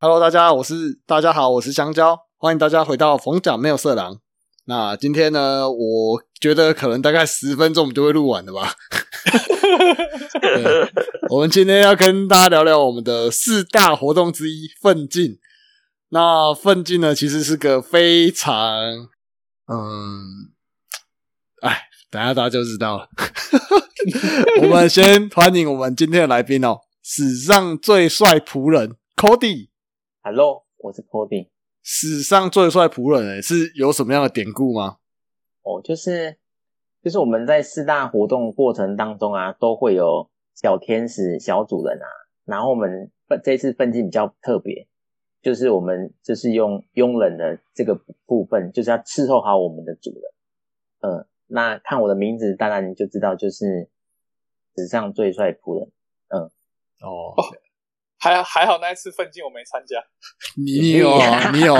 Hello，大家，我是大家好，我是香蕉，欢迎大家回到逢甲没有色狼。那今天呢，我觉得可能大概十分钟我们就会录完了吧。我们今天要跟大家聊聊我们的四大活动之一奋进。那奋进呢，其实是个非常，嗯，哎，等下大家就知道了。我们先欢迎我们今天的来宾哦，史上最帅仆人 Cody。Hello，我是 Cody。史上最帅仆人、欸，是有什么样的典故吗？哦，就是就是我们在四大活动过程当中啊，都会有小天使、小主人啊。然后我们奋这次奋进比较特别，就是我们就是用佣人的这个部分，就是要伺候好我们的主人。嗯，那看我的名字，当然你就知道，就是史上最帅仆人。嗯哦，还还好那一次奋进我没参加，你你有啊你有，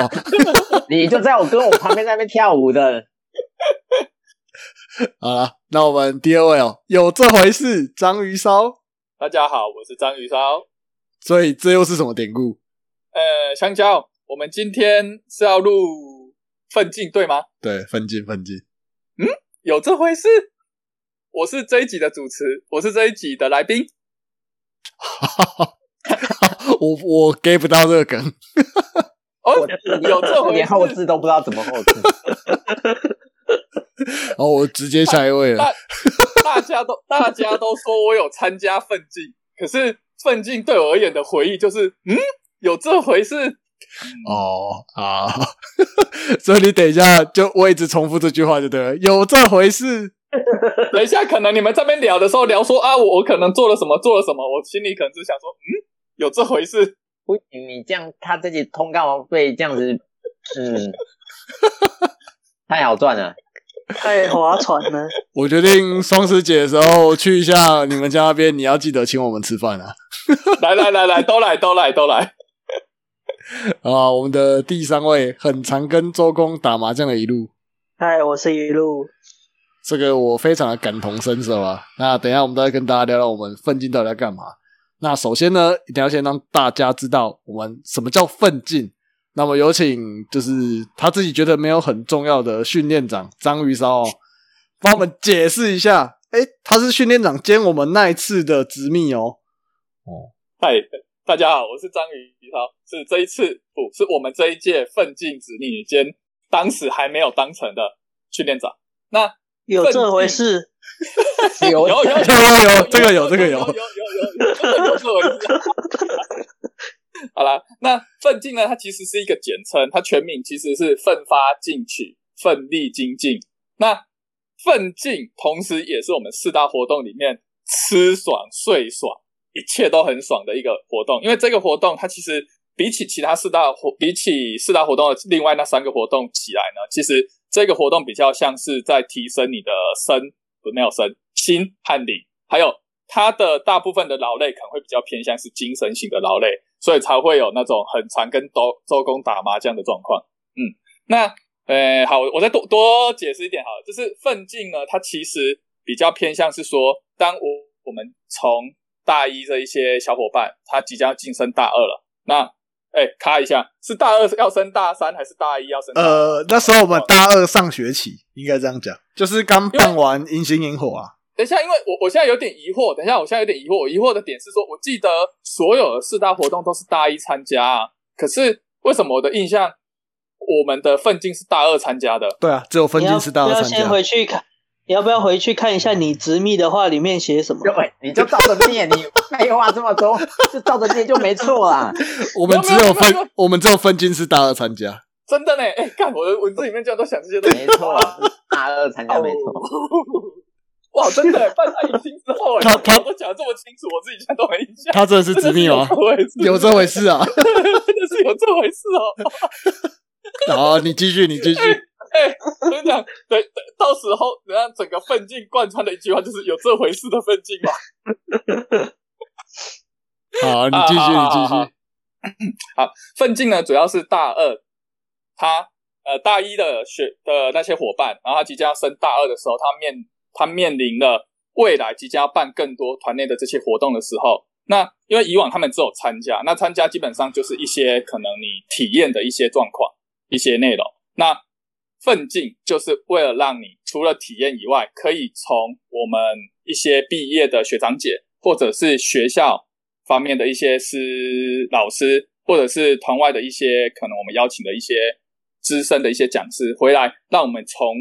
你就在我跟我旁边在那边跳舞的，好了，那我们第二位哦，有这回事，章鱼烧。大家好，我是章鱼烧。所以这又是什么典故？呃，香蕉，我们今天是要录奋进对吗？对，奋进奋进。嗯有这回事？我是这一集的主持，我是这一集的来宾。我我 get 不到这个梗。哦，有这回连后事？置都不知道怎么后置。哦，我直接下一位了。大大家都大家都说我有参加奋进，可是奋进对我而言的回忆就是，嗯，有这回事？哦啊，所以你等一下就我一直重复这句话就对了，有这回事。等一下，可能你们这边聊的时候聊说啊，我我可能做了什么，做了什么，我心里可能只想说，嗯，有这回事。不行，你这样，他自己通告费这样子，嗯，太好赚了。太划船了。我决定双十节的时候去一下你们家那边，你要记得请我们吃饭啊！来来来来，都来都来都来。啊，我们的第三位很常跟周公打麻将的一路，嗨，我是一路。这个我非常的感同身受啊。那等一下我们都会跟大家聊聊我们奋进到底在干嘛。那首先呢，一定要先让大家知道我们什么叫奋进。那么有请就是他自己觉得没有很重要的训练长章鱼烧、哦，帮我们解释一下。诶，他是训练长兼我们那一次的执秘哦。哦，嗨，大家好，我是章鱼烧，是这一次不是我们这一届奋进执秘兼当时还没有当成的训练长。那有这回事？有有有有有有这个 有这个有有有有有真的有这回事。好啦，那奋进呢？它其实是一个简称，它全名其实是奋发进取、奋力精进。那奋进同时也是我们四大活动里面吃爽、睡爽，一切都很爽的一个活动。因为这个活动它其实比起其他四大活，比起四大活动的另外那三个活动起来呢，其实这个活动比较像是在提升你的身，不没有身心和灵，还有它的大部分的劳累可能会比较偏向是精神型的劳累，所以才会有那种很常跟周周公打麻将的状况。嗯，那呃好，我再多多解释一点好了，就是奋进呢，它其实比较偏向是说，当我我们从大一这一些小伙伴，他即将晋升大二了，那哎卡一下，是大二要升大三，还是大一要升大？呃，那时候我们大二上学期，应该这样讲，就是刚办完迎新萤火啊。等一下，因为我我现在有点疑惑。等一下，我现在有点疑惑。我疑惑的点是说，我记得所有的四大活动都是大一参加啊，可是为什么我的印象，我们的奋进是大二参加的？对啊，只有分你要金是大不要先二参加。回去看？你要不要回去看一下你执秘的话里面写什么？对，你就照着念，你废话这么多，就照着念就没错啦。我们只有分，我们只有分金是大二参加。真的呢？哎，看我的文字里面居然都想这些东西。没错，大二参加没错。哇，真的半他迎新之后，他他我都讲得这么清楚，我自己现在都没印象。他真的是执秘吗？有这回事啊！真 的是有这回事哦。好，你继续，你继续。哎，我跟你讲，等等到时候人家整个奋进贯穿的一句话就是有这回事的奋进嘛。好，你继续，你继续。好，奋进呢主要是大二，他呃大一的学的那些伙伴，然后他即将要升大二的时候，他面他面临了未来即将办更多团内的这些活动的时候，那因为以往他们只有参加，那参加基本上就是一些可能你体验的一些状况、一些内容。那奋进就是为了让你除了体验以外，可以从我们一些毕业的学长姐，或者是学校方面的一些师老师，或者是团外的一些可能我们邀请的一些资深的一些讲师回来，让我们从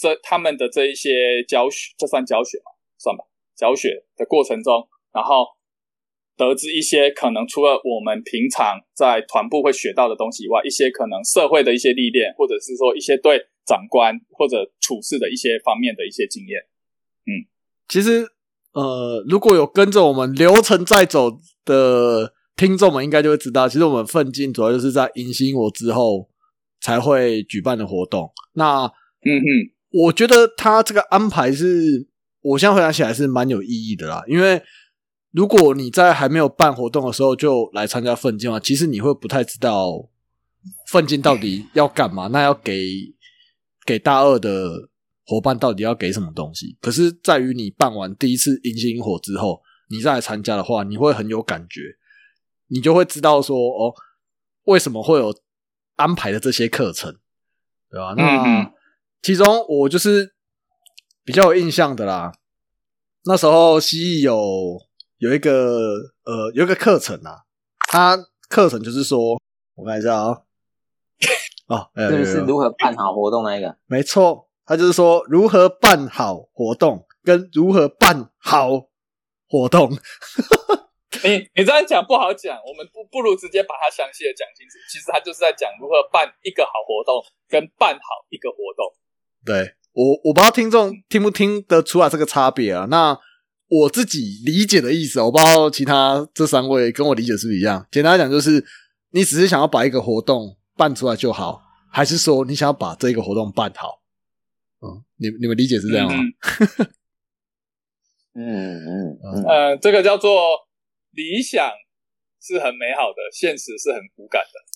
这他们的这一些教学，这算教学吗？算吧，教学的过程中，然后。得知一些可能除了我们平常在团部会学到的东西以外，一些可能社会的一些历练，或者是说一些对长官或者处事的一些方面的一些经验。嗯，其实呃，如果有跟着我们流程在走的听众们，应该就会知道，其实我们奋进主要就是在迎新我之后才会举办的活动。那嗯哼，我觉得他这个安排是，我现在回想起来是蛮有意义的啦，因为。如果你在还没有办活动的时候就来参加奋进的话，其实你会不太知道奋进到底要干嘛。那要给给大二的伙伴到底要给什么东西？可是在于你办完第一次迎新火之后，你再来参加的话，你会很有感觉，你就会知道说哦，为什么会有安排的这些课程，对吧？那其中我就是比较有印象的啦。那时候蜥蜴有。有一个呃，有一个课程啊，它课程就是说，我看一下啊，哦，这个是如何办好活动那一个？没错，他就是说如何办好活动，跟如何办好活动。你你这样讲不好讲，我们不不如直接把它详细的讲清楚。其实他就是在讲如何办一个好活动，跟办好一个活动。对我，我不知道听众听不听得出来这个差别啊？那。我自己理解的意思，我不知道其他这三位跟我理解是不是一样。简单来讲，就是你只是想要把一个活动办出来就好，还是说你想要把这个活动办好？嗯，你你们理解是这样吗？嗯嗯嗯，呃，这个叫做理想是很美好的，现实是很骨感的。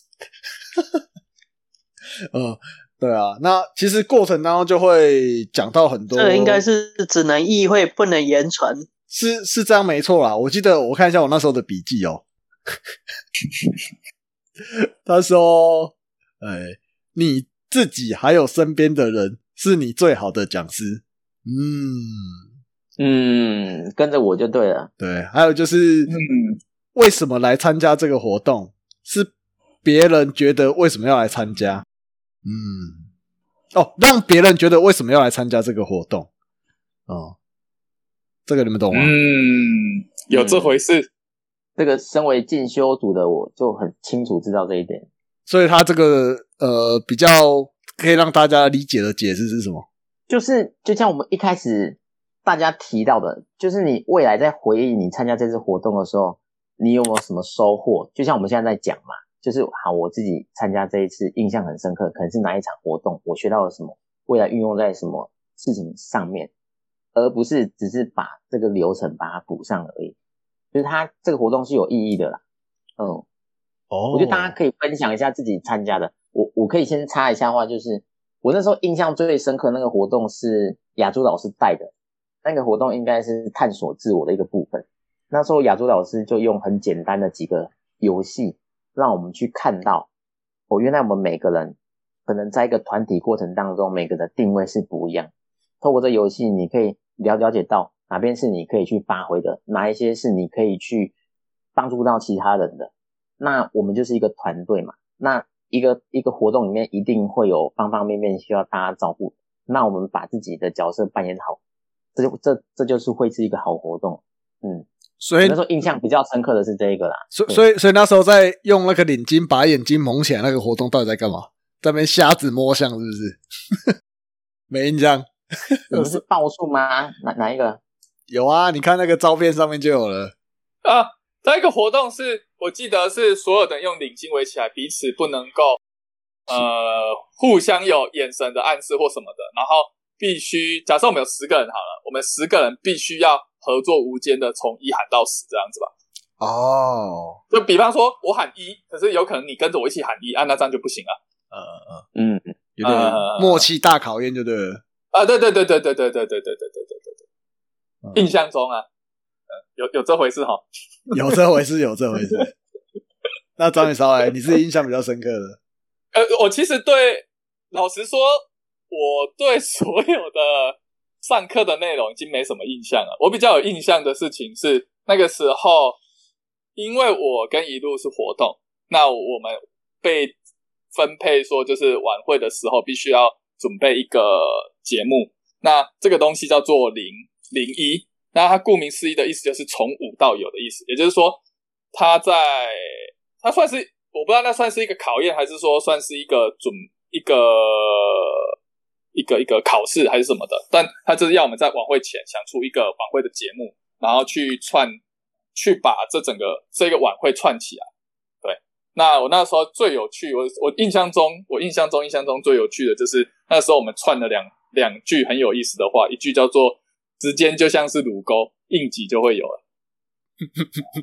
嗯，对啊，那其实过程当中就会讲到很多，这应该是只能意会不能言传，是是这样没错啦。我记得我看一下我那时候的笔记哦，他说：“哎，你自己还有身边的人是你最好的讲师。”嗯嗯，跟着我就对了。对，还有就是，嗯，为什么来参加这个活动？是别人觉得为什么要来参加？嗯，哦，让别人觉得为什么要来参加这个活动？哦，这个你们懂吗？嗯，有这回事。这个身为进修组的我就很清楚知道这一点。所以他这个呃比较可以让大家理解的解释是什么？就是就像我们一开始大家提到的，就是你未来在回忆你参加这次活动的时候，你有没有什么收获？就像我们现在在讲嘛。就是好，我自己参加这一次印象很深刻，可能是哪一场活动，我学到了什么，未来运用在什么事情上面，而不是只是把这个流程把它补上而已。就是它这个活动是有意义的啦。嗯，哦，我觉得大家可以分享一下自己参加的。我我可以先插一下话，就是我那时候印象最深刻那个活动是雅珠老师带的，那个活动应该是探索自我的一个部分。那时候雅珠老师就用很简单的几个游戏。让我们去看到，哦，原来我们每个人可能在一个团体过程当中，每个人的定位是不一样。透过这游戏，你可以了了解到哪边是你可以去发挥的，哪一些是你可以去帮助到其他人的。那我们就是一个团队嘛，那一个一个活动里面一定会有方方面面需要大家照顾。那我们把自己的角色扮演好，这就这这就是会是一个好活动，嗯。所以那时候印象比较深刻的是这一个啦。所所以所以那时候在用那个领巾把眼睛蒙起来，那个活动到底在干嘛？在那边瞎子摸象是不是？没印象。有是报数吗？哪哪一个？有啊，你看那个照片上面就有了。啊，这个活动是我记得是所有人用领巾围起来，彼此不能够呃互相有眼神的暗示或什么的，然后必须假设我们有十个人好了，我们十个人必须要。合作无间的，从一喊到十这样子吧。哦，就比方说，我喊一，可是有可能你跟着我一起喊一，啊，那这样就不行了。呃呃嗯，有点默契大考验，就对了。啊，对对对对对对对对对对对对对对。印象中啊，有有这回事哈。有这回事，有这回事。那张宇烧，哎，你是印象比较深刻的？呃，我其实对，老实说，我对所有的上课的内容已经没什么印象了。我比较有印象的事情是，那个时候，因为我跟一路是活动，那我们被分配说，就是晚会的时候必须要准备一个节目。那这个东西叫做零零一，那它顾名思义的意思就是从无到有的意思，也就是说，它在它算是。我不知道那算是一个考验，还是说算是一个准一个一个一个考试，还是什么的？但他就是要我们在晚会前想出一个晚会的节目，然后去串，去把这整个这个晚会串起来。对，那我那时候最有趣，我我印象中，我印象中印象中最有趣的就是那时候我们串了两两句很有意思的话，一句叫做“时间就像是乳沟，应急就会有了”，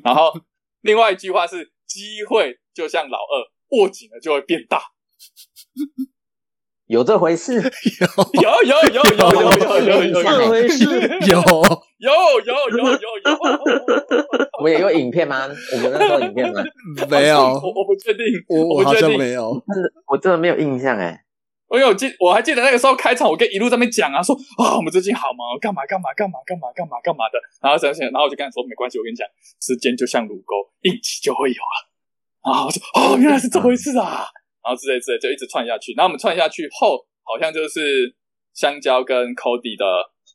然后另外一句话是“机会”。就像老二握紧了就会变大，有这回事？有有有有有有有有这回事？有有有有有有。我也有影片吗？我们那时候影片吗？没有，我我不确定，我好像没有，我真的没有印象哎。我有记，我还记得那个时候开场，我跟一路在那边讲啊，说啊、我们最近好忙，干嘛干嘛干嘛干嘛干嘛干嘛的。然后想想，然后我就跟他说，没关系，我跟你讲，时间就像乳沟，硬起就会有啊。然后我说，哦，原来是这回事啊。然后之类之类就一直串下去。然后我们串下去后，好像就是香蕉跟 Cody 的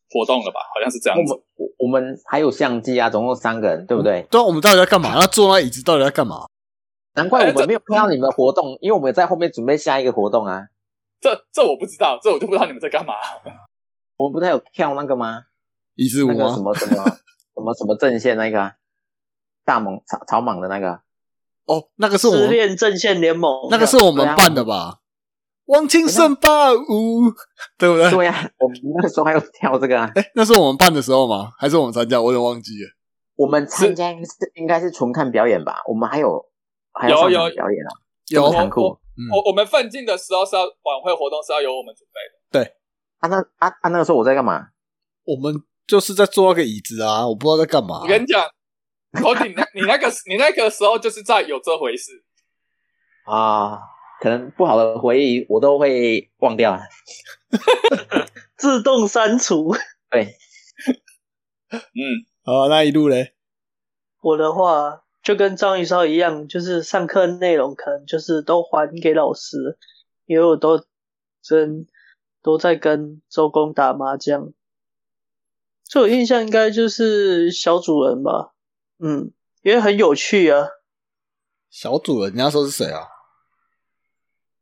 活动了吧？好像是这样子。我我们还有相机啊，总共三个人，对不对？对啊，我们到底在干嘛？那坐那椅子到底在干嘛？难怪我们没有看到你们的活动，因为我们在后面准备下一个活动啊。这这我不知道，这我就不知道你们在干嘛。我们不太有跳那个吗？椅子舞吗？什么什么什么什么阵线那个大猛草草蟒的那个。哦，那个是我们失恋阵线联盟，那个是我们办的吧？忘情神霸舞，对不对？对呀，我们那时候还有跳这个啊。哎，那是我们办的时候吗？还是我们参加？我有点忘记了。我们参加是应该是纯看表演吧？我们还有还有有表演啊，有残酷。我我们奋进的时候是要晚会活动是要由我们准备的。对啊，那啊啊那个时候我在干嘛？我们就是在坐那个椅子啊，我不知道在干嘛。我跟你讲。头顶，你那个你那个时候就是在有这回事啊，可能不好的回忆我都会忘掉，自动删除。对，嗯，好，那一路嘞，我的话就跟张宇超一样，就是上课内容可能就是都还给老师，因为我都真都在跟周公打麻将，最有印象应该就是小主人吧。嗯，因为很有趣啊。小主人，你要说是谁啊？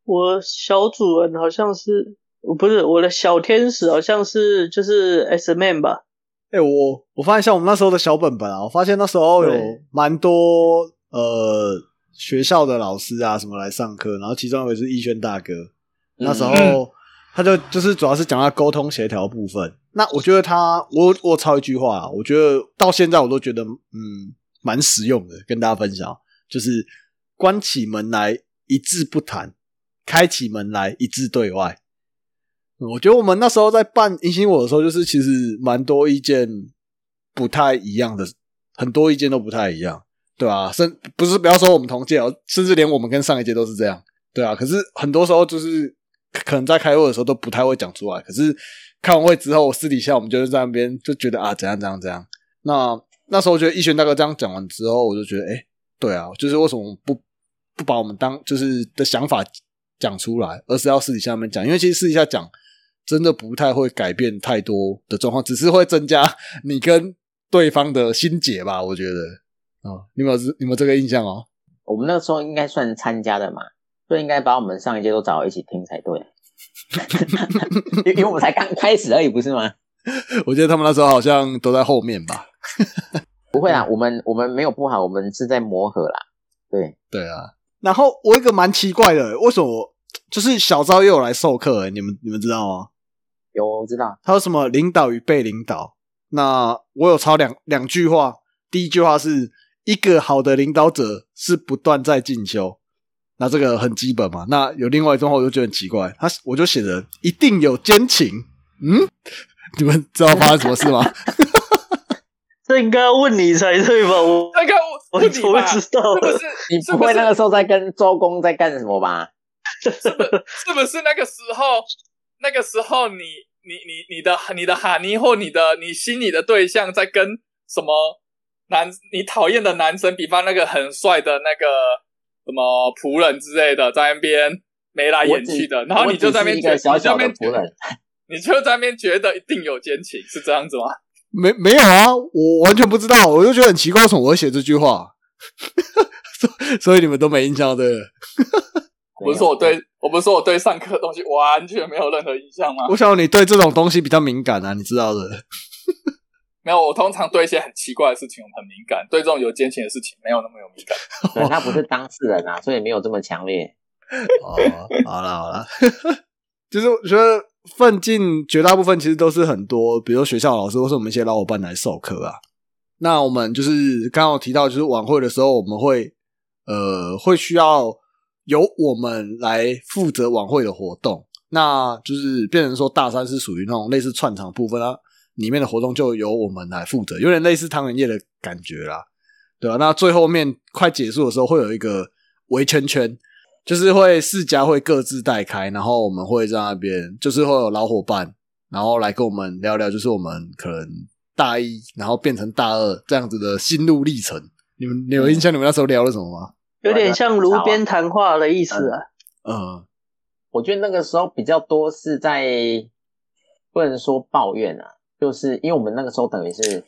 我小主人好像是，不是我的小天使，好像是就是 S Man 吧。哎，我我发现像我们那时候的小本本啊，我发现那时候有蛮多呃学校的老师啊什么来上课，然后其中一位是逸轩大哥，那时候他就就是主要是讲他沟通协调部分。那我觉得他，我我抄一句话，我觉得到现在我都觉得，嗯，蛮实用的，跟大家分享，就是关起门来一字不谈，开起门来一字对外。我觉得我们那时候在办迎新我的时候，就是其实蛮多意见不太一样的，很多意见都不太一样，对吧？甚不是不要说我们同届哦，甚至连我们跟上一届都是这样，对啊。可是很多时候就是可能在开会的时候都不太会讲出来，可是。开完会之后，私底下我们就是在那边就觉得啊，怎样怎样怎样。那那时候我觉得逸轩大哥这样讲完之后，我就觉得，哎，对啊，就是为什么不不把我们当就是的想法讲出来，而是要私底下面讲？因为其实私底下讲真的不太会改变太多的状况，只是会增加你跟对方的心结吧。我觉得啊，你有你有这个印象哦？我们那时候应该算参加的嘛，就应该把我们上一届都找一起听才对。因为我们才刚开始而已，不是吗？我觉得他们那时候好像都在后面吧。不会啊，我们我们没有不好，我们是在磨合啦。对对啊。然后我一个蛮奇怪的，为什么就是小昭又有来授课？你们你们知道吗？有，我知道。他说什么领导与被领导？那我有抄两两句话。第一句话是一个好的领导者是不断在进修。那这个很基本嘛？那有另外一种话，我就觉得很奇怪。他我就写的一定有奸情，嗯，你们知道发生什么事吗？这应该要问你才对吧？我那个我怎么知道是不是？你不会那个时候在跟周公在干什么吧？是不是不是那个时候？那个时候你你你你的你的哈尼或你的你心里的对象在跟什么男你讨厌的男生，比方那个很帅的那个什么仆人之类的，在那边眉来眼去的，然后你就在那边我只是一个小小的你在那边仆人，你就在那边觉得一定有奸情，是这样子吗？没没有啊，我完全不知道，我就觉得很奇怪，为什么我会写这句话？所 所以你们都没印象对？我不是说我对我不是说我对上课的东西完全没有任何印象吗？我想你对这种东西比较敏感啊，你知道的。没有，我通常对一些很奇怪的事情很敏感，对这种有奸情的事情没有那么有敏感。对他不是当事人啊，所以没有这么强烈。哦，好了好了，就是我觉得奋进绝大部分其实都是很多，比如说学校老师或是我们一些老伙伴来授课啊。那我们就是刚刚有提到，就是晚会的时候，我们会呃会需要由我们来负责晚会的活动，那就是变成说大三是属于那种类似串场部分啊，里面的活动就由我们来负责，有点类似汤圆夜的感觉啦，对吧、那最后面快结束的时候，会有一个围圈圈，就是会四家会各自带开，然后我们会在那边，就是会有老伙伴，然后来跟我们聊聊，就是我们可能大一，然后变成大二这样子的心路历程。你们你有印象你们那时候聊了什么吗？有点像炉边谈话的意思啊。嗯我觉得那个时候比较多是在不能说抱怨啊，就是因为我们那个时候等于是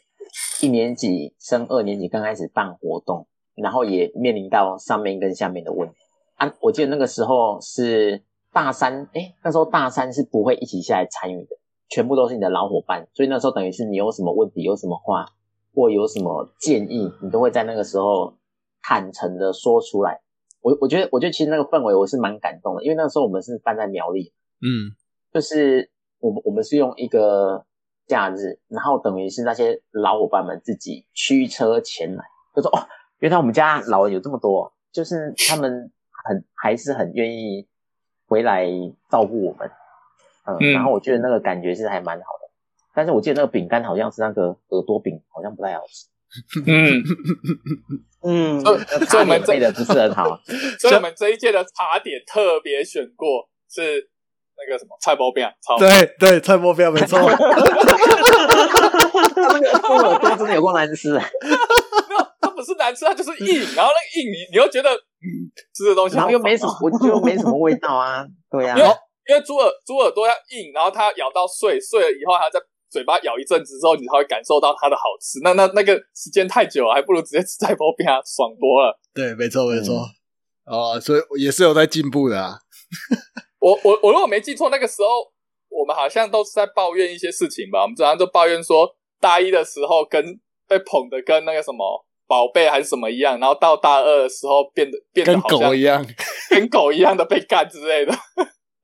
一年级升二年级刚开始办活动，然后也面临到上面跟下面的问题啊。我记得那个时候是大三，哎，那时候大三是不会一起下来参与的，全部都是你的老伙伴，所以那时候等于是你有什么问题、有什么话或有什么建议，你都会在那个时候坦诚的说出来。我我觉得，我觉得其实那个氛围我是蛮感动的，因为那时候我们是办在苗栗，嗯就是我们我们是用一个假日，然后等于是那些老伙伴们自己驱车前来，就说哦，原来我们家老人有这么多，就是他们很还是很愿意回来照顾我们，嗯，嗯。然后我觉得那个感觉是还蛮好的，但是我记得那个饼干好像是那个耳朵饼，好像不太好吃，嗯，嗯，所以所以我们这的不是很好，所以我们这一届的茶点特别选过是那个什么菜包饼，超对对，蔡波标没错。他那个猪耳朵真的有够难吃啊，它不是难吃，它就是硬，然后那个硬你你又觉得嗯吃的东西然后又没什么我就没什么味道啊，对啊因，为 因为猪耳猪耳朵要硬，然后它咬到碎，碎了以后它在嘴巴咬一阵子之后，你才会感受到它的好吃。那那那个时间太久了，还不如直接吃菜包饼啊，爽多了。对，没错没错。哦，所以也是有在进步的啊。我我我如果没记错，那个时候我们好像都是在抱怨一些事情吧。我们常常就抱怨说，大一的时候跟被捧的跟那个什么宝贝还是什么一样，然后到大二的时候变得变得跟好像狗一样，跟狗一样的被干之类的。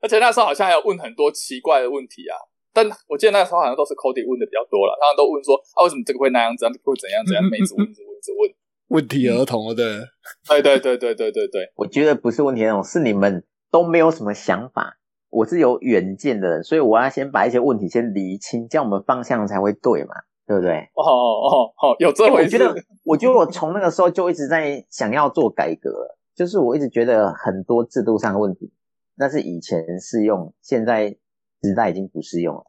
而且那时候好像还有问很多奇怪的问题啊。但我记得那时候好像都是 Cody 问的比较多了，他们都问说啊为什么这个会那样子，那个会怎样怎样，每次问一直问一直问。问题儿童了，对。对对对对对对对，我觉得不是问题儿童，是你们都没有什么想法。我是有远见的人，所以我要先把一些问题先厘清，这样我们方向才会对嘛，对不对？哦哦哦，有这回我觉。得，我觉得我从那个时候就一直在想要做改革，就是我一直觉得很多制度上的问题，那是以前适用，现在时代已经不适用了，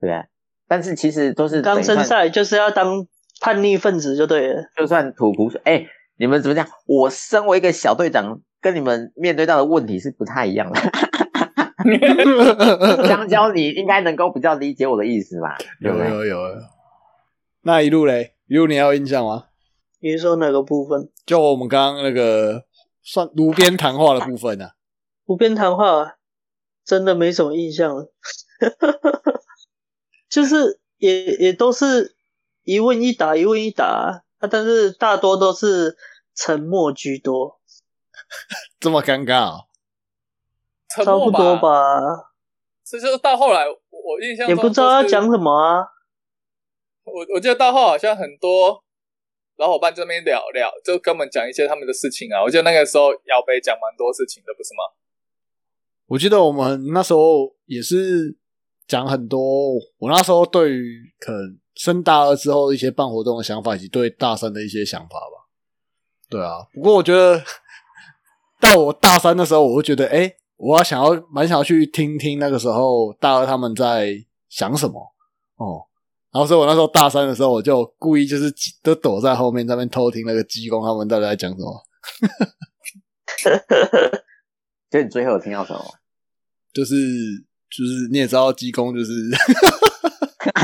对不对？但是其实都是刚生下来就是要当叛逆分子就对了。就算吐苦水，哎、你们怎么讲？我身为一个小队长，跟你们面对到的问题是不太一样的。香蕉，你应该能够比较理解我的意思吧？有？有有有。那一路嘞，一路你还有印象吗？你是说哪个部分？就我们刚刚那个算炉边谈话的部分啊。炉边谈话真的没什么印象了，就是也也都是一问一答，一问一答啊，但是大多都是沉默居多，这么尴尬、哦，沉默差不多吧，这就是到后来，我我印象中也不知道要就是讲什么啊。我我记得到后好像很多老伙伴这边聊聊，就跟我们讲一些他们的事情啊。我记得那个时候姚北讲蛮多事情的，不是吗？我记得我们那时候也是讲很多，我那时候对于可能升大二之后一些办活动的想法，以及对大三的一些想法吧。对啊，不过我觉得到我大三的时候，我会觉得，哎、我要想要蛮想要去听听那个时候大二他们在想什么哦。然后所以我那时候大三的时候，我就故意就是都躲在后面在那边偷听那个鸡公他们到底在讲什么。所以你最后有听到什么？就是就是你也知道鸡公就是，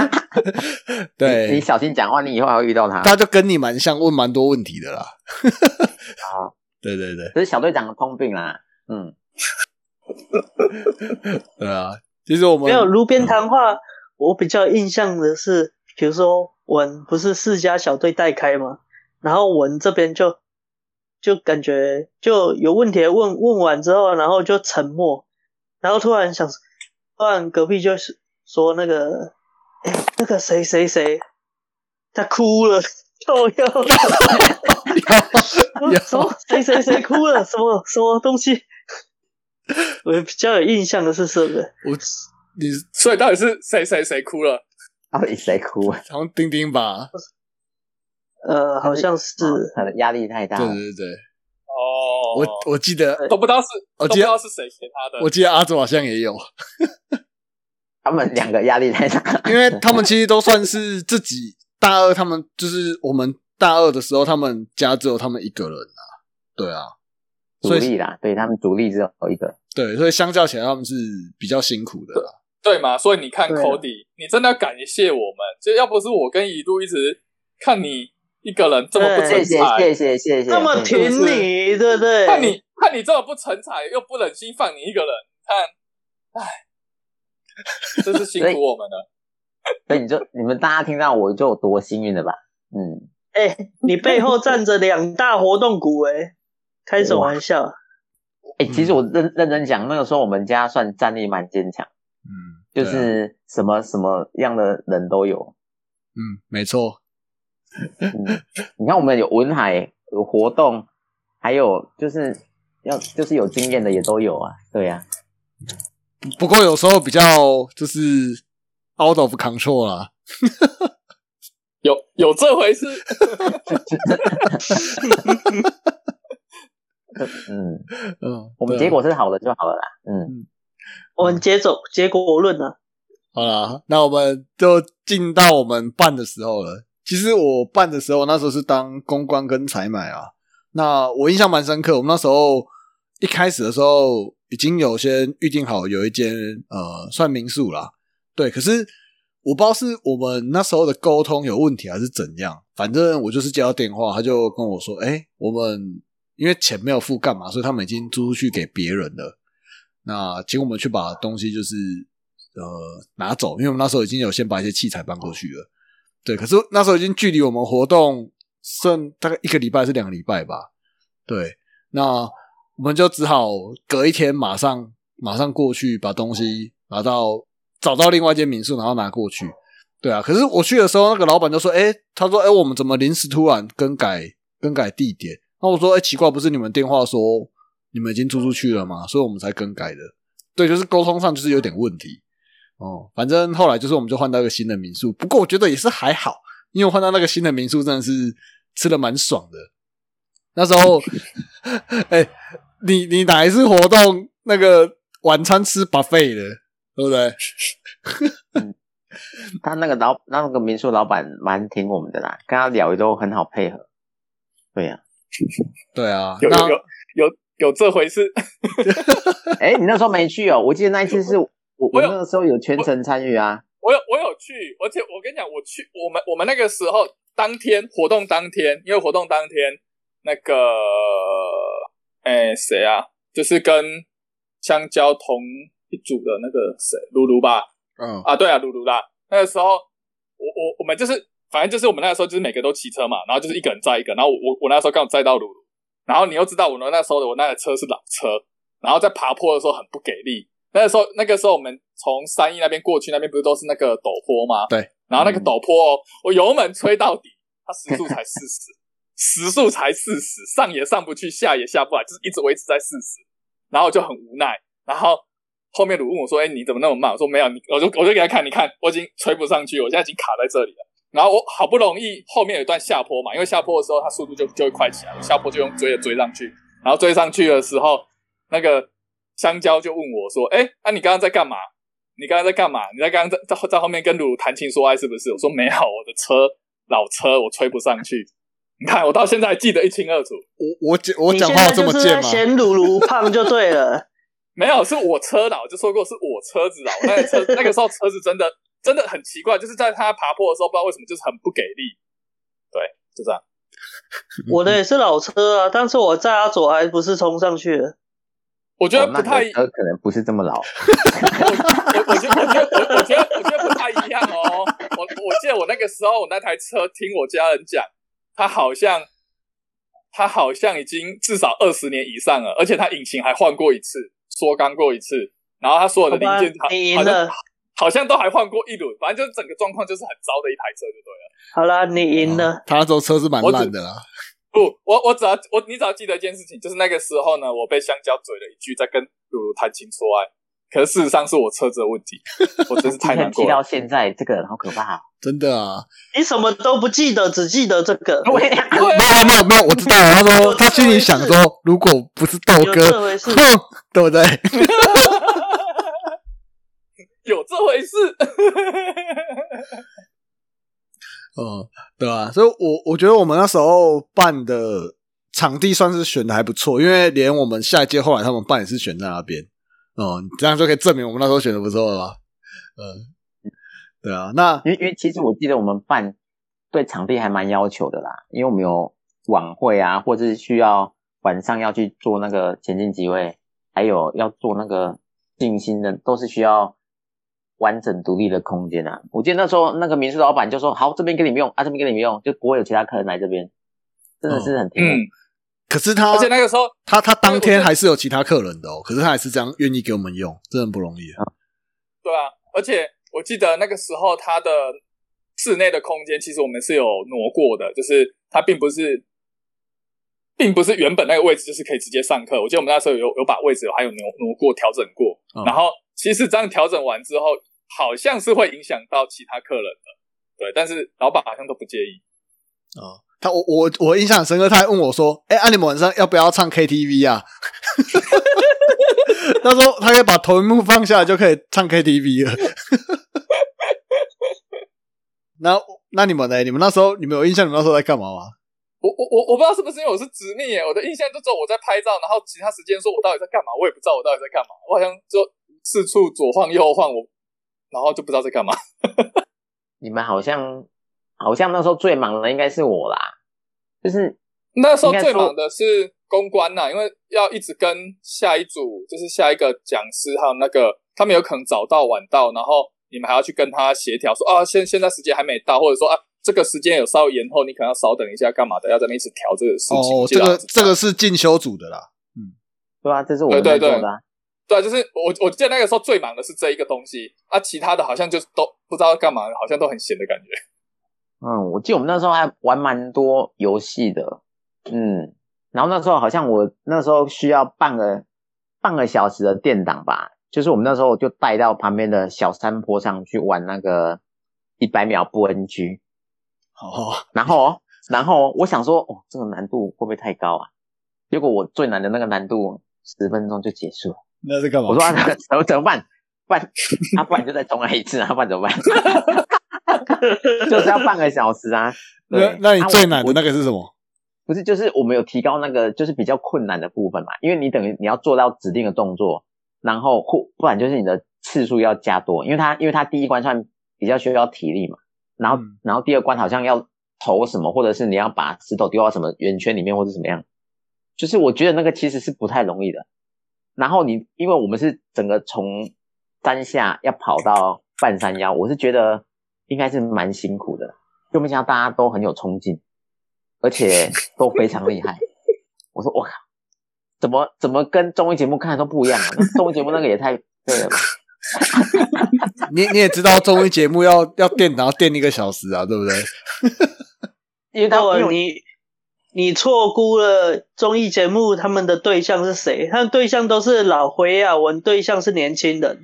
对，你你小心讲话，你以后还会遇到他。他就跟你蛮像，问蛮多问题的啦。好，对对对，这是小队长的通病啦。嗯，对啊。其实我们没有炉边谈话，我比较印象的是，比如说文不是四家小队带开吗？然后文这边就就感觉就有问题问问完之后，然后就沉默，然后突然想，突然隔壁就是说那个，哎，那个谁谁谁，他哭了，哦哟，什么谁谁谁哭了，什么什么东西？我比较有印象的是这个。我你所以到底是谁谁谁哭了？到底谁哭？好像丁丁吧？呃，好像是，可能压力太大了。对对对，哦，我我记得都不知道是我记得都不知道是谁给他的。我记得阿祖好像也有，他们两个压力太大，因为他们其实都算是自己大二，他们就是我们大二的时候，他们家只有他们一个人啊。对啊，独所以立啦，对他们独立只有一个。对，所以相较起来，他们是比较辛苦的啦。对嘛？所以你看对啊 Cody，你真的要感谢我们，就要不是我跟一度一直看你一个人这么不对谢谢成才，谢谢谢谢。这么嗯挺你，对不对？看你看你这么不成才，又不忍心放你一个人，看，唉，真是辛苦我们了。所以你就你们大家听到我就有多幸运了吧？嗯，哎、你背后站着两大活动股、哎，开什么玩笑？哎、其实我认认真讲，那个时候我们家算战力蛮坚强，嗯，就是什么什么样的人都有。嗯，没错，嗯，你看我们有文海有活动，还有就是要就是有经验的也都有啊。对呀、不过有时候比较就是 out of control 啦。有有这回事？嗯，嗯，我们结果是好的就好了啦。嗯，我们接走结果论呢，好啦，那我们就进到我们办的时候了。其实我办的时候，那时候是当公关跟采买啊。那我印象蛮深刻，我们那时候一开始的时候已经有先预定好有一间呃算民宿啦，对。可是我不知道是我们那时候的沟通有问题还是怎样，反正我就是接到电话，他就跟我说：“哎、我们因为钱没有付干嘛，所以他们已经租出去给别人了。那请我们去把东西就是呃拿走，因为我们那时候已经有先把一些器材搬过去了。对，可是那时候已经距离我们活动剩大概一个礼拜还是两个礼拜吧。对，那我们就只好隔一天马上马上过去把东西拿到找到另外一间民宿，然后拿过去。对啊，可是我去的时候，那个老板就说：“哎、他说，哎、我们怎么临时突然更改更改地点？”那我说：“哎、奇怪，不是你们电话说你们已经租出去了吗？所以我们才更改的。”对，就是沟通上就是有点问题。哦，反正后来就是我们就换到一个新的民宿，不过我觉得也是还好，因为换到那个新的民宿真的是吃的蛮爽的。那时候，哎、你你哪一次活动那个晚餐吃 buffet 的，对不对？他那个老那个民宿老板蛮挺我们的啦，跟他聊也都很好配合。对呀、对啊，有有有有有这回事？哎、你那时候没去哦？我记得那一次是我我那个时候有全程参与啊。我有我有去，而且我跟你讲，我去我们我们那个时候当天活动当天，因为活动当天那个哎谁啊，就是跟香蕉同一组的那个谁露露吧，嗯啊对啊露露啦，那个时候我我我们就是反正就是我们那个时候就是每个都骑车嘛，然后就是一个人载一个，然后我我我那时候刚好载到露露，然后你又知道我那时候的我那台车是老车，然后在爬坡的时候很不给力。那个时候，那个时候我们从三义那边过去，那边不是都是那个陡坡吗？对。然后那个陡坡、哦，我油门吹到底，它时速才四十，时速才四十，上也上不去，下也下不来，就是一直维持在四十。然后就很无奈。然后后面鲁问我说：“哎、你怎么那么慢？”我说：“没有，你我就我就给他看，你看我已经吹不上去，我现在已经卡在这里了。”然后我好不容易后面有一段下坡嘛，因为下坡的时候它速度就就会快起来，我下坡就用追的追上去，然后追上去的时候，那个香蕉就问我说：“哎，那你刚刚在干嘛？你刚刚在干嘛？你在刚刚在在在后面跟鲁鲁谈情说爱是不是？”我说：“没有，我的车老车我吹不上去。你看我到现在还记得一清二楚。我我讲我你讲话这么贱吗？在嫌鲁鲁胖就对了。没有，是我车老，就说过是我车子老。那个车那个时候车子真的真的很奇怪，就是在他爬坡的时候，不知道为什么就是很不给力。对，就这样。我的也是老车啊，但是我在阿左还不是冲上去的。我觉得不太，个车可能不是这么老，我 我觉得我觉得我我觉得我觉得不太一样哦。我我记得我那个时候我那台车听我家人讲，它好像它好像已经至少二十年以上了，而且它引擎还换过一次，缩缸过一次，然后他所有的零件好好像，好像都还换过一轮，反正就是整个状况就是很糟的一台车就对了。好了，你赢了。他那时候车是蛮烂的啦。不，我我只要我你只要记得一件事情，就是那个时候呢，我被香蕉嘴了一句，在跟露露谈情说爱，可是事实上是我车子的问题，我真是 太难过记到了。现在，这个人好可怕、哦。真的啊，你什么都不记得，只记得这个。没有没有没有，我知道了。他说他心里想说，如果不是豆哥，这回事哼，对不对？有这回事？嗯，对啊，所以我我觉得我们那时候办的场地算是选的还不错，因为连我们下一届后来他们办也是选在那边，嗯，这样就可以证明我们那时候选的不错了吧？嗯，对啊，那因为因为其实我记得我们办对场地还蛮要求的啦，因为我们有晚会啊，或者是需要晚上要去做那个前进集会，还有要做那个静心的，都是需要完整独立的空间啊。我记得那时候那个民宿老板就说：“好，这边给你们用啊，这边给你们用，就不会有其他客人来这边。”真的是很听话。嗯，可是他而且那个时候他他当天还是有其他客人的哦，可是他还是这样愿意给我们用，真的很不容易啊。对啊，而且我记得那个时候他的室内的空间，其实我们是有挪过的，就是它并不是，并不是原本那个位置就是可以直接上课。我记得我们那时候有有把位置还有挪挪过、调整过，嗯然后其实这样调整完之后，好像是会影响到其他客人的，对，但是老板好像都不介意。哦，他我我我印象很深刻，他还问我说：“哎、啊，你们晚上要不要唱 KTV 啊？” 他说他可以把投影幕放下来就可以唱 KTV 了。那那你们呢？你们那时候你们有印象？你们那时候在干嘛吗？我我我我不知道是不是因为我是直命耶，我的印象就只有我在拍照，然后其他时间说我到底在干嘛，我也不知道我到底在干嘛，我好像就四处左晃右晃，我然后就不知道在干嘛。你们好像好像那时候最忙的应该是我啦，就是那时候最忙的是公关呐、因为要一直跟下一组，就是下一个讲师，还有那个他们有可能早到晚到，然后你们还要去跟他协调说啊，现现在时间还没到，或者说啊这个时间有稍微延后，你可能要稍等一下，干嘛的？要在那边一直调这个事情。这个这个是进修组的啦。嗯对啊，这是我们在做的、啊。对啊，就是我我记得那个时候最忙的是这一个东西啊，其他的好像就是都不知道干嘛，好像都很闲的感觉。嗯，我记得我们那时候还玩蛮多游戏的，嗯，然后那时候好像我那时候需要半个半个小时的电档吧，就是我们那时候就带到旁边的小山坡上去玩那个一百秒不 NG，哦，然后哦然后我想说，哦，这个难度会不会太高啊？结果我最难的那个难度十分钟就结束了，那是干嘛？我说啊，怎么怎么办？不然啊，不然就再重来一次啊，不然怎么办？就是要半个小时啊。那那你最难的那个是什么？不是，就是我们有提高那个就是比较困难的部分嘛，因为你等于你要做到指定的动作，然后或不然就是你的次数要加多，因为它因为它第一关算比较需要体力嘛，然后、嗯然后第二关好像要投什么，或者是你要把石头丢到什么圆圈里面或者怎么样，就是我觉得那个其实是不太容易的。然后你因为我们是整个从山下要跑到半山腰，我是觉得应该是蛮辛苦的，就没想到大家都很有冲劲。而且都非常厉害。我说我靠，怎么怎么跟综艺节目看的都不一样啊？那综艺节目那个也太对了吧？你你也知道综艺节目要要电，然后电一个小时啊，对不对？因为他那我因为你你错估了综艺节目他们的对象是谁？他们对象都是老灰啊，我们对象是年轻人。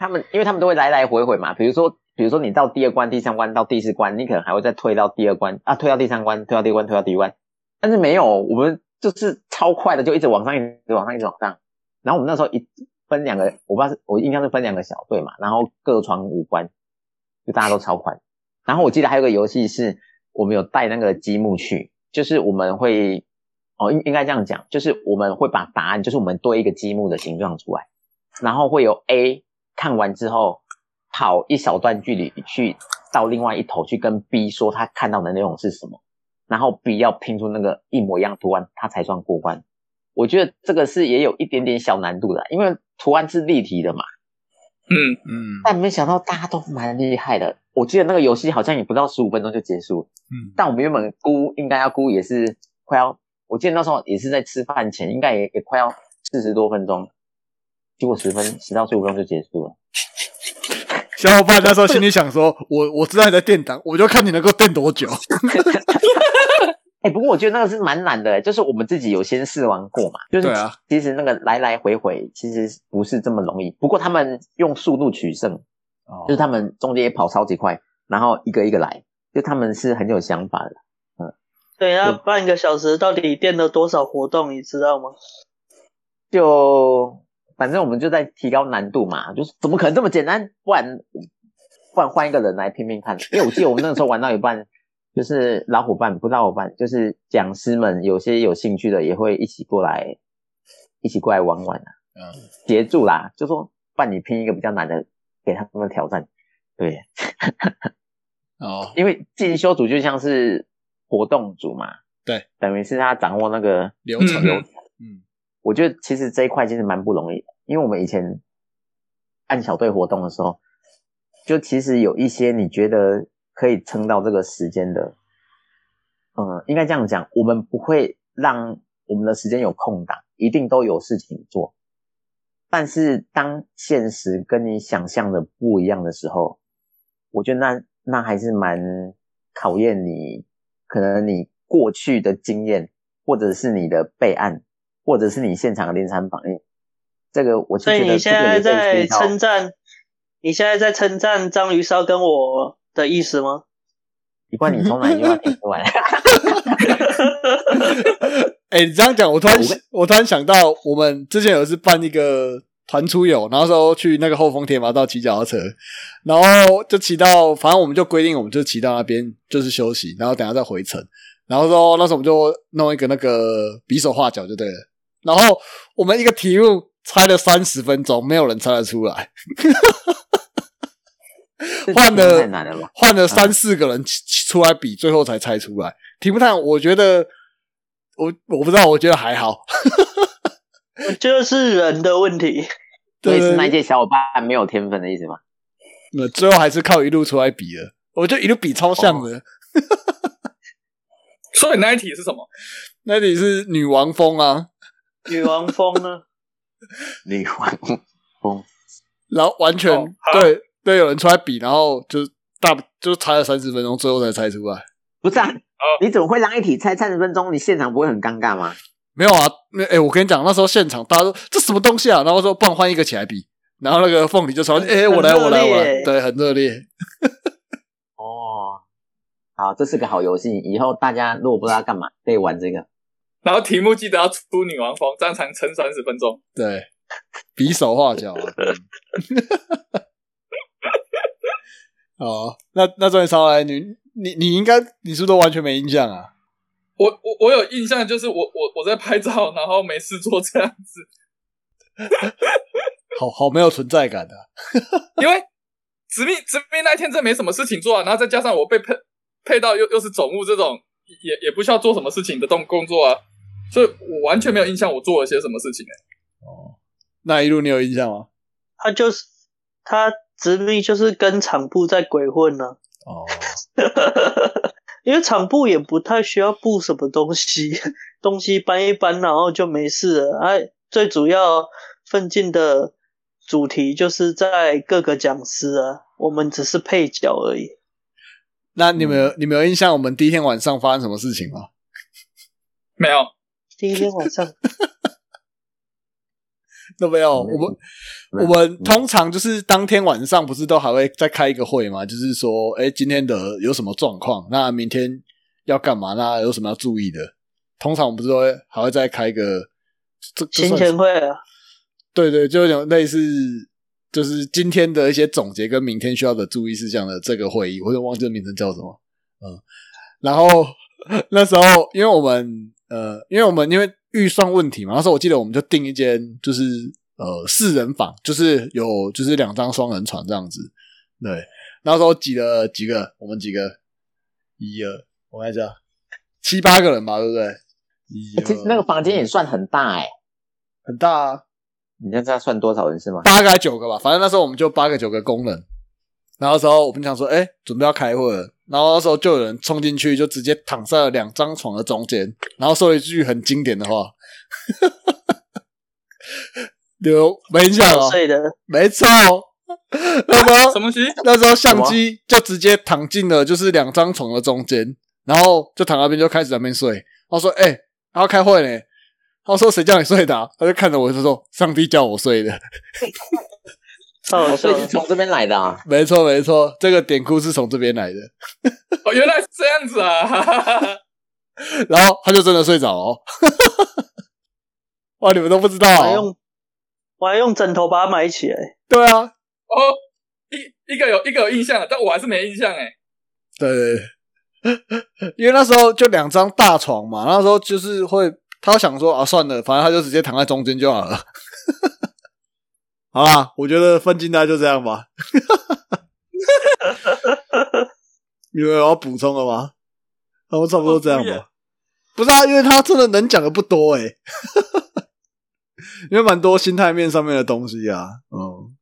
他们因为他们都会来来回回嘛，比如说比如说你到第二关、第三关到第四关，你可能还会再推到第二关啊，推到第三关，推到第一关，推到第一关。但是没有，我们就是超快的，就一直往上，一直往上，一直往上。然后我们那时候一分两个，我不知道是我印象是分两个小队嘛，然后各闯五关，就大家都超快。然后我记得还有个游戏是我们有带那个积木去，就是我们会哦应应该这样讲，就是我们会把答案，就是我们堆一个积木的形状出来，然后会有 A 看完之后跑一小段距离去到另外一头去跟 B 说他看到的内容是什么，然后 B 要拼出那个一模一样图案，他才算过关。我觉得这个是也有一点点小难度的，因为图案是立体的嘛。嗯嗯，但没想到大家都蛮厉害的。我记得那个游戏好像也不到十五分钟就结束了。嗯，但我们原本估应该要估也是快要，我记得那时候也是在吃饭前，应该也也快要四十多分钟，结果十分十到十五分钟就结束了。小伙伴那时候心里想说：“我我知道你在垫档，我就看你能够垫多久。哎、不过我觉得那个是蛮难的，就是我们自己有先试玩过嘛，就是其实那个来来回回其实不是这么容易。不过他们用速度取胜，”哦就是他们中间也跑超级快，然后一个一个来，就他们是很有想法的。对，那半个小时到底垫了多少活动，你知道吗？就反正我们就在提高难度嘛，就是怎么可能这么简单？不然不然换一个人来拼拼看。因为我记得我们那个时候玩到一半，就是老伙伴不是老伙伴，就是讲师们有些有兴趣的也会一起过来，一起过来玩玩啊，嗯，协助啦，就说帮你拼一个比较难的给他们挑战。对，哦，因为进修组就像是活动组嘛，对，等于是他掌握那个流程。嗯。嗯。我觉得其实这一块其实蛮不容易的，因为我们以前按小队活动的时候，就其实有一些你觉得可以撑到这个时间的，嗯，应该这样讲，我们不会让我们的时间有空档，一定都有事情做。但是当现实跟你想象的不一样的时候，我觉得那那还是蛮考验你，可能你过去的经验，或者是你的备案，或者是你现场的临场反应。这个我就所以你现在在称赞，你现在在称赞章鱼烧跟我的意思吗？一贯你从哪一句话听出来？哎、你这样讲，我突然我突然想到，我们之前有一次办一个团出游，然后说去那个后丰铁马道骑脚踏车，然后就骑到，反正我们就规定，我们就骑到那边就是休息，然后等下再回程。然后说那时候我们就弄一个那个比手画脚就对了。然后我们一个题目猜了三十分钟，没有人猜得出来，换这了？换了三四个人出来比，最后才猜出来。题目探，我觉得我我不知道，我觉得还好。我觉得是人的问题。所以对是那一届小伙伴没有天分的意思吗？那最后还是靠一路出来比了，我就一路比超像的。所以那一题是什么？那题是女王风啊，女王风呢？李焕峰，然后完全、哦对对，有人出来比，然后就大就猜了三十分钟，最后才猜出来。不是啊？你怎么会让一题猜三十分钟？你现场不会很尴尬吗？没有啊，那哎、我跟你讲，那时候现场大家说这什么东西啊，然后说不然换一个起来比，然后那个凤梨就说：“哎、我来，我来，我来。”对，很热烈。哦，好，这是个好游戏，以后大家如果不知道干嘛，可以玩这个。然后题目记得要出女王风，这样才能撑三十分钟。对，比手画脚啊。哦，那那终于上来，你你你应该你是不是都完全没印象啊？我我我有印象，就是我我我在拍照，然后没事做这样子，好好没有存在感的、啊。因为直面直面那一天真没什么事情做啊，然后再加上我被配配到又又是总务这种，也也不需要做什么事情的动工作啊，所以我完全没有印象我做了些什么事情、欸。哦，那一路你有印象吗？他就是他直命就是跟厂部在鬼混呢、哦，因为厂部也不太需要布什么东西，东西搬一搬，然后就没事了。哎、最主要奋进的主题就是在各个讲师啊，我们只是配角而已。那你们有、你们有印象我们第一天晚上发生什么事情吗？没有，第一天晚上，都没有。我们我们通常就是当天晚上不是都还会再开一个会嘛？就是说，哎，今天的有什么状况？那明天要干嘛？那有什么要注意的？通常我们不是都会还会再开一个这这行前会啊，对对，就有点类似，就是今天的一些总结跟明天需要的注意事项的这个会议，我有点忘记名称叫什么。嗯，然后 那时候因为我们呃，因为我们因为预算问题嘛，那时候我记得我们就订一间就是呃四人房，就是有就是两张双人床这样子。对，那时候挤了几个，我们几个，一二，我看一下，七八个人吧，对不对？一欸其实那个房间也算很大哎、很大啊，你知道算多少人是吗？八个还九个吧，反正那时候我们就八个九个工人。然后时候我们想说，哎、准备要开会了，然后那时候就有人冲进去，就直接躺在了两张床的中间，然后说了一句很经典的话，有没印象哦？睡的没错，那时候 什么西？那时候相机就直接躺进了就是两张床的中间，然后就躺那边就开始在那边睡。他说：“哎、还要开会呢。”他说：“谁叫你睡的啊、他就看着我就说：“上帝叫我睡的。” 哦，所笑以是从这边来的啊。没错，没错，这个典故是从这边来的。哦，原来是这样子啊！哈哈哈哈然后他就真的睡着哦。哇，你们都不知道、哦？我还用我还用枕头把它埋起来，对啊，哦，一一个有一个有印象，但我还是没印象哎。对对对，因为那时候就两张大床嘛，那时候就是会，他想说啊，算了，反正他就直接躺在中间就好了。好啦，我觉得分金大概就这样吧。有没有要补充的吗？那我差不多这样吧。不是啊，因为他真的能讲的不多诶、因为蛮多心态面上面的东西啊。嗯，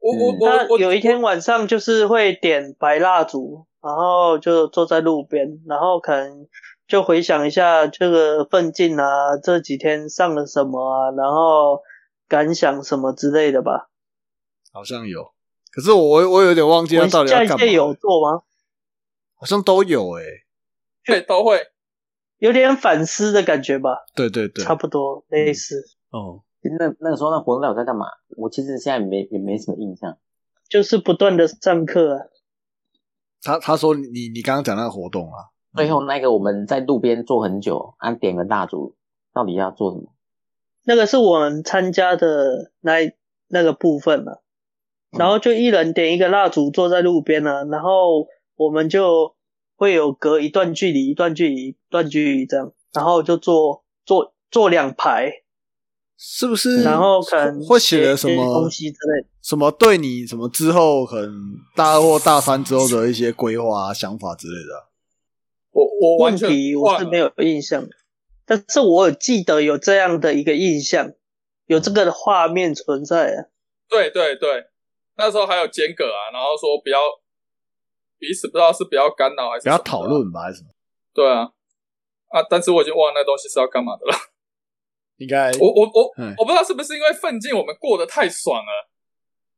我我我有一天晚上就是会点白蜡烛，然后就坐在路边，然后可能就回想一下这个奋进啊，这几天上了什么啊，然后感想什么之类的吧。好像有，可是我我我有点忘记他到底要干嘛。下一届有做吗？好像都有诶、对都会有点反思的感觉吧，对对对，差不多类似，哦，那那个时候那活动到底在干嘛？我其实现在没也没什么印象。就是不断的上课啊。他他说你你刚刚讲那个活动啊，最后那个我们在路边坐很久，啊，点个蜡烛，到底要做什么？那个是我们参加的那那个部分了、然后就一人点一个蜡烛，坐在路边啊，然后我们就会有隔一段距离、一段距离、一段距离这样，然后就坐坐坐两排，是不是？然后可能会写了什么东西之类的。什么对你什么之后可能大二或大三之后的一些规划、啊、想法之类的啊、我我完全问题我是没有印象的，但是我有记得有这样的一个印象，有这个画面存在啊。对对对，那时候还有间隔啊，然后说不要彼此不知道是不要干扰还是不要讨。论吧，还是什么？对啊，啊，但是我已经忘了那东西是要干嘛的了。应该我我我嗯我不知道是不是因为奋进我们过得太爽了，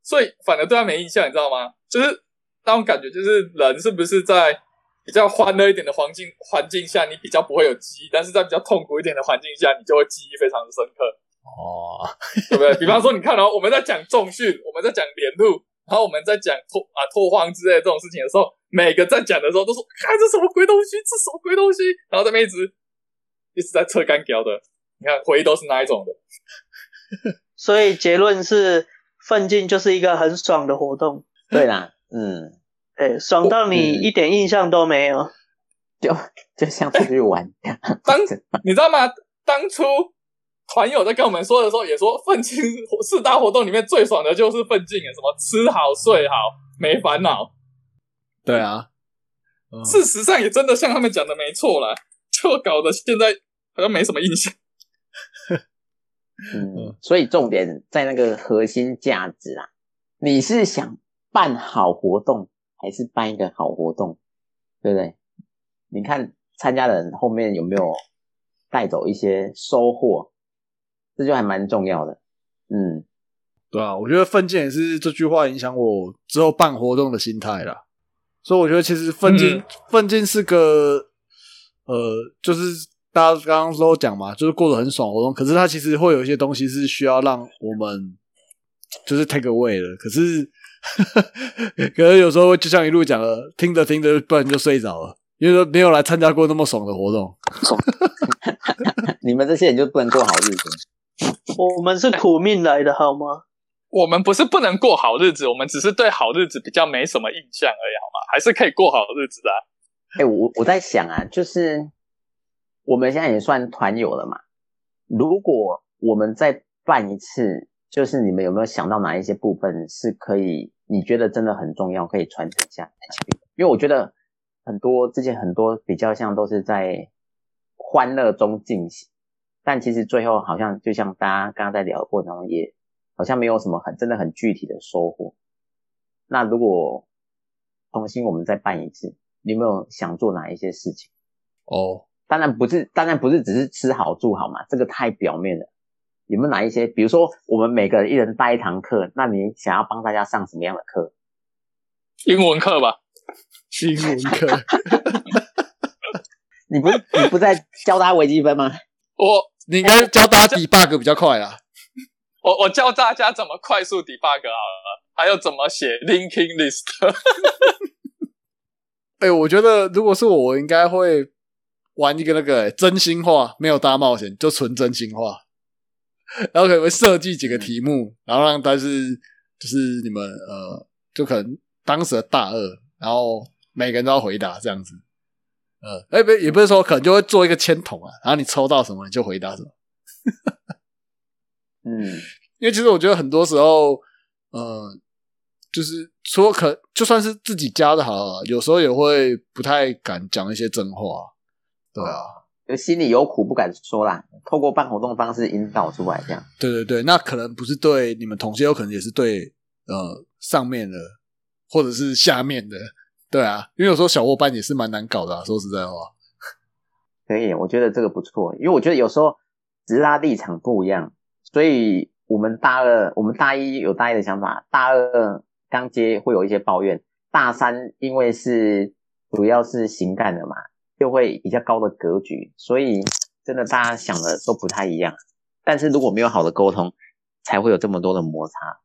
所以反而对他没印象，你知道吗？就是那种感觉，就是人是不是在比较欢乐一点的环境环境下，你比较不会有记忆，但是在比较痛苦一点的环境下，你就会记忆非常的深刻。哦，对不对？比方说，你看哦，我们在讲重训，我们在讲连路，然后我们在讲拓啊拓荒之类的这种事情的时候，每个在讲的时候都说：“看这什么鬼东西，这什么鬼东西？”然后这边一直一直在测干屌的，你看回忆都是那一种的。所以结论是，奋进就是一个很爽的活动，对啦，嗯，哎，爽到你嗯一点印象都没有。就就像出去玩，当你知道吗？当初团友在跟我们说的时候，也说奋进四大活动里面最爽的就是奋进，什么吃好睡好没烦恼。对啊，嗯事实上也真的像他们讲的没错啦，就搞得现在好像没什么印象。嗯，所以重点在那个核心价值啊。你是想办好活动，还是办一个好活动，对不对？你看参加的人后面有没有带走一些收获，这就还蛮重要的。嗯，对啊，我觉得奋进也是这句话影响我之后办活动的心态啦。所以我觉得其实奋进、嗯奋进是个呃，就是大家刚刚都讲嘛，就是过得很爽活动，可是它其实会有一些东西是需要让我们就是 take away 的，可是 可能有时候就像一路讲了，听着听着，不然就睡着了，因为说没有来参加过那么爽的活动。你们这些人就不能过好日子。我们是苦命来的好吗？我们不是不能过好日子，我们只是对好日子比较没什么印象而已，好吗？还是可以过好日子的啊、哎、我我在想啊，就是我们现在也算团友了嘛。如果我们再办一次，就是你们有没有想到哪一些部分是可以，你觉得真的很重要，可以传承下来？因为我觉得很多之前很多比较像都是在欢乐中进行，但其实最后好像就像大家刚刚在聊的过程中，也好像没有什么很真的很具体的收获。那如果重新我们再办一次，你有没有想做哪一些事情？哦，当然不是，当然不是只是吃好住好嘛，这个太表面了。有没有哪一些，比如说我们每个人一人带一堂课，那你想要帮大家上什么样的课？英文课吧，英文课，你不是你不在教大家微积分吗？我你应该教大家 debug 比较快啦。我我教大家怎么快速 debug 好了，还有怎么写 linking list。哎、我觉得如果是我，我应该会玩一个那个、欸真心话，没有大冒险，就纯真心话。然后可能会设计几个题目，然后让但是就是你们呃，就可能当时的大二，然后每个人都要回答这样子。呃，哎、不也不是说可能就会做一个签筒啊，然后你抽到什么你就回答什么。嗯，因为其实我觉得很多时候，呃，就是说可就算是自己家的好了，有时候也会不太敢讲一些真话。对啊，就心里有苦不敢说啦，透过办活动的方式引导出来，这样。对对对，那可能不是对你们同学，有可能也是对呃上面的或者是下面的。对啊，因为有时候小伙伴也是蛮难搞的、啊，说实在话。可以，我觉得这个不错，因为我觉得有时候只是他立场不一样，所以我们大二，我们大一有大一的想法，大二刚接会有一些抱怨，大三因为是主要是行干的嘛，就会比较高的格局，所以真的大家想的都不太一样。但是如果没有好的沟通，才会有这么多的摩擦。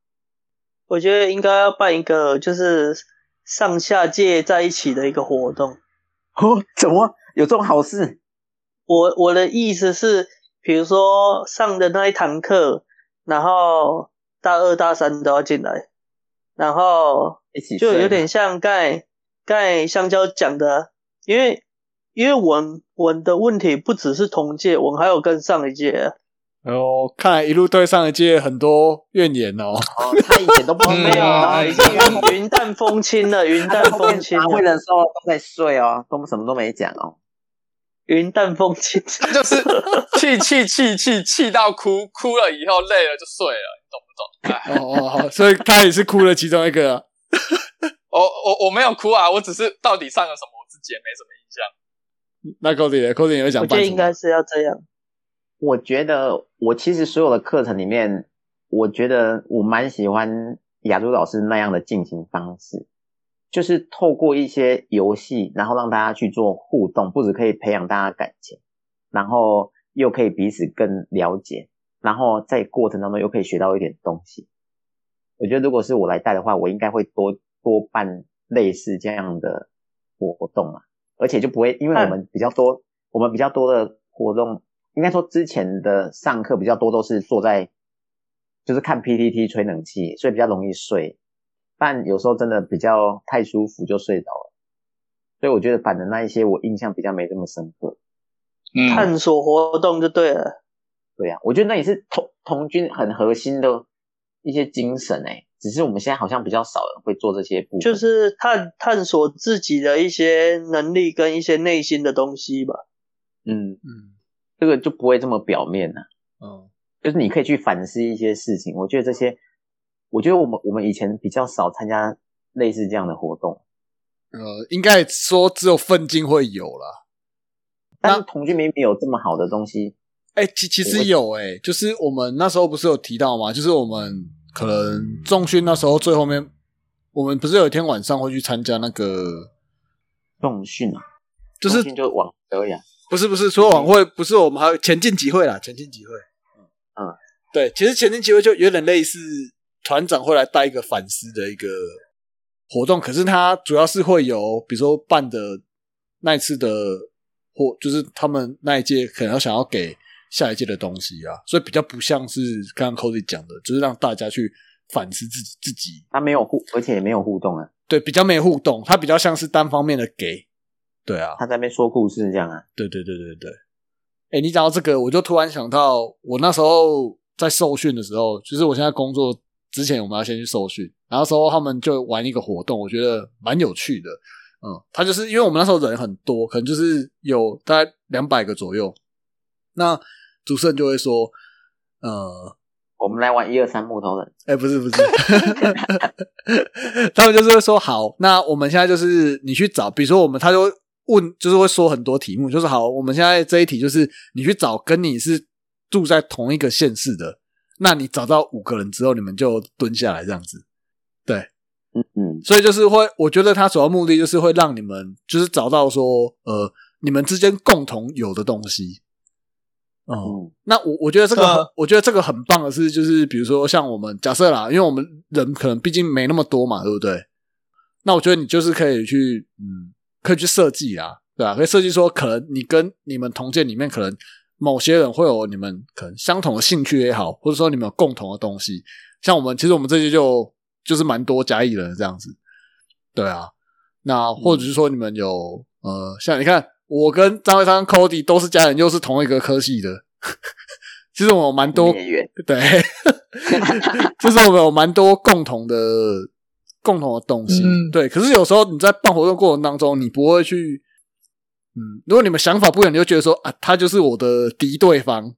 我觉得应该要办一个就是上下届在一起的一个活动。哦，怎么有这种好事？我我的意思是，比如说上的那一堂课，然后大二大三都要进来，然后就有点像刚才刚才香蕉讲的啊，因为因为文文的问题不只是同届，文还有跟上一届啊，然后看来一路对上一届很多怨言哦。哦，他以前都不嗯没有 已经云云淡风轻了，云淡风轻茶会了，的时候都在睡哦，都什么都没讲哦。云淡风轻。就是气 气气气气到哭，哭了以后累了就睡了，你懂不懂？哎，哦哦，所以他也是哭了其中一个啊、我我我没有哭啊，我只是到底上了什么，我自己也没什么印象。那 Cody 呢 Cody 也会想我觉？得应该是要这样。我觉得我其实所有的课程里面，我觉得我蛮喜欢亚珠老师那样的进行方式，就是透过一些游戏，然后让大家去做互动，不止可以培养大家感情，然后又可以彼此更了解，然后在过程当中又可以学到一点东西。我觉得如果是我来带的话，我应该会多多办类似这样的活动啊，而且就不会因为我们比较多，我们比较多的活动，应该说之前的上课比较多都是坐在就是看 PPT 吹冷气，所以比较容易睡，但有时候真的比较太舒服就睡着了，所以我觉得反正那一些我印象比较没这么深刻。嗯，探索活动就对了。对呀、我觉得那也是童童军很核心的一些精神诶、只是我们现在好像比较少人会做这些部分。就是探探索自己的一些能力跟一些内心的东西吧。嗯，嗯这个就不会这么表面了、嗯，就是你可以去反思一些事情。我觉得这些，我觉得我们我们以前比较少参加类似这样的活动，呃，应该说只有奋进会有啦。但是童军明明有这么好的东西，哎、其其实有哎、就是我们那时候不是有提到吗？就是我们可能重训那时候最后面，我们不是有一天晚上会去参加那个，重训啊，就是就网而已啊。不是不是，除了晚会，不是我们还有前进集会啦，前进集会。嗯，对，其实前进集会就有点类似团长会来带一个反思的一个活动，可是他主要是会有，比如说办的那一次的或就是他们那一届可能要想要给下一届的东西啊，所以比较不像是刚刚 Cody 讲的，就是让大家去反思自己自己，他没有互，而且也没有互动啊，对，比较没互动，他比较像是单方面的给，对啊，他在那边说故事这样啊。对对对对对。哎，你讲到这个，我就突然想到，我那时候在受训的时候，就是我现在工作之前，我们要先去受训，然后时候他们就玩一个活动，我觉得蛮有趣的。嗯，他就是因为我们那时候人很多，可能就是有大概两百个左右，那主持人就会说，呃，我们来玩一二三木头人，哎，不是不是，他们就是会说好，那我们现在就是你去找，比如说我们他就问，就是会说很多题目，就是好，我们现在这一题就是你去找跟你是住在同一个县市的，那你找到五个人之后，你们就蹲下来这样子，对，嗯。嗯，所以就是会，我觉得他主要目的就是会让你们就是找到说，呃，你们之间共同有的东西。哦、嗯那我我觉得这个我觉得这个很棒的是，就是比如说像我们假设啦，因为我们人可能毕竟没那么多嘛，对不对？那我觉得你就是可以去，嗯，可以去设计啊，对吧、可以设计说，可能你跟你们同届里面，可能某些人会有你们可能相同的兴趣也好，或者说你们有共同的东西。像我们，其实我们这些就就是蛮多甲乙人这样子，对啊。那或者是说你们有呃，像你看，我跟张惠昌、Cody 都是家人，又是同一个科系的。其实我们蛮多对，就是我们有蛮多共同的共同的东西，嗯对。可是有时候你在办活动过程当中，你不会去，嗯，如果你们想法不一样，你就觉得说啊，他就是我的敌对方，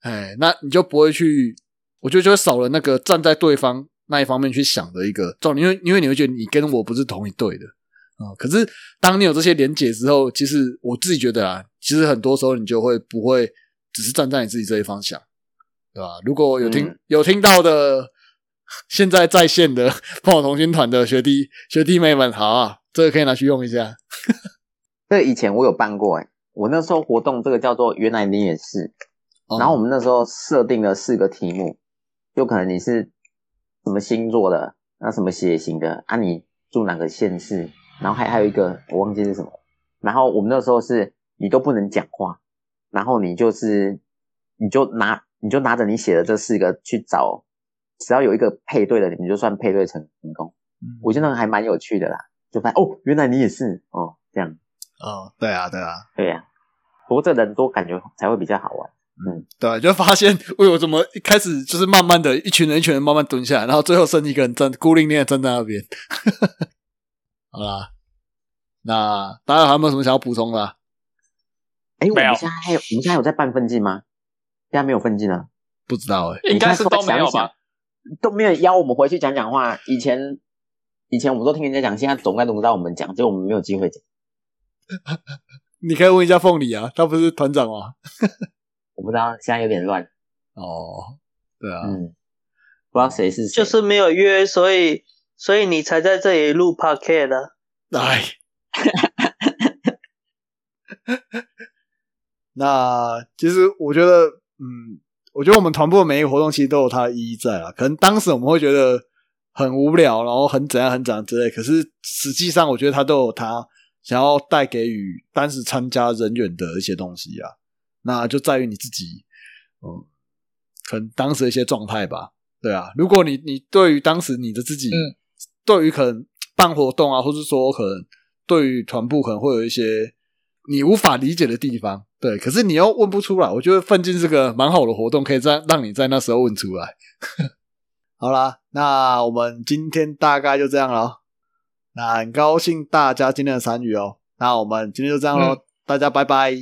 哎，那你就不会去，我觉得就会少了那个站在对方那一方面去想的一个重点，因为因为你会觉得你跟我不是同一队的。啊、可是当你有这些连结之后，其实我自己觉得啊，其实很多时候你就会不会只是站在你自己这一方想，对吧？如果有听、嗯有听到的，现在在线的朋友同心团的学弟学弟妹们，好啊，这个可以拿去用一下。这个以前我有办过哎、我那时候活动这个叫做原来你也是，哦然后我们那时候设定了四个题目，就可能你是什么星座的，那什么血型的，啊你住哪个县市，然后还还有一个我忘记是什么，然后我们那时候是你都不能讲话，然后你就是你就拿你就拿着你写的这四个去找，只要有一个配对的，你就算配对成功。嗯。我觉得那个还蛮有趣的啦，就发现哦，原来你也是。哦，这样。哦，对啊，对啊，对呀、不过这人多感觉才会比较好玩。嗯对啊，就发现，喂，我怎么一开始就是慢慢的，一群人一群人慢慢蹲下来，然后最后剩一个人站孤零零的站在那边。好啦，那大家还有没有什么想要补充的啊、哎，我没有们现在还有，我们现在有在办分镜吗？现在没有分镜啊，不知道哎、应该是都没有吧？都没有邀我们回去讲讲话。以前以前我们都听人家讲，现在总该轮到我们讲，结果我们没有机会讲。你可以问一下凤梨啊，他不是团长吗？我不知道，现在有点乱。哦，对啊，嗯，不知道谁是谁。就是没有约，所以所以你才在这里录 podcast 的。哎，那其实我觉得，嗯，我觉得我们团部的每一个活动其实都有它的意义在啊。可能当时我们会觉得很无聊，然后很怎样很怎样之类，可是实际上我觉得它都有它想要带给予当时参加人员的一些东西啊。那就在于你自己，嗯，可能当时的一些状态吧。对啊，如果你你对于当时你的自己，嗯，对于可能办活动啊，或是说可能对于团部可能会有一些你无法理解的地方，对，可是你又问不出来。我觉得奋进是个蛮好的活动，可以在让你在那时候问出来。好啦，那我们今天大概就这样了。那很高兴大家今天的参与哦。那我们今天就这样喽，嗯大家拜拜。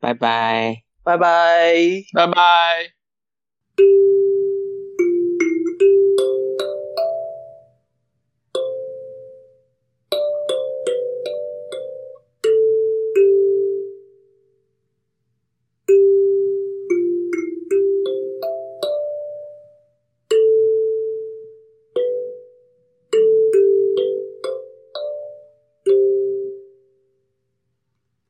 拜拜。拜拜。拜拜。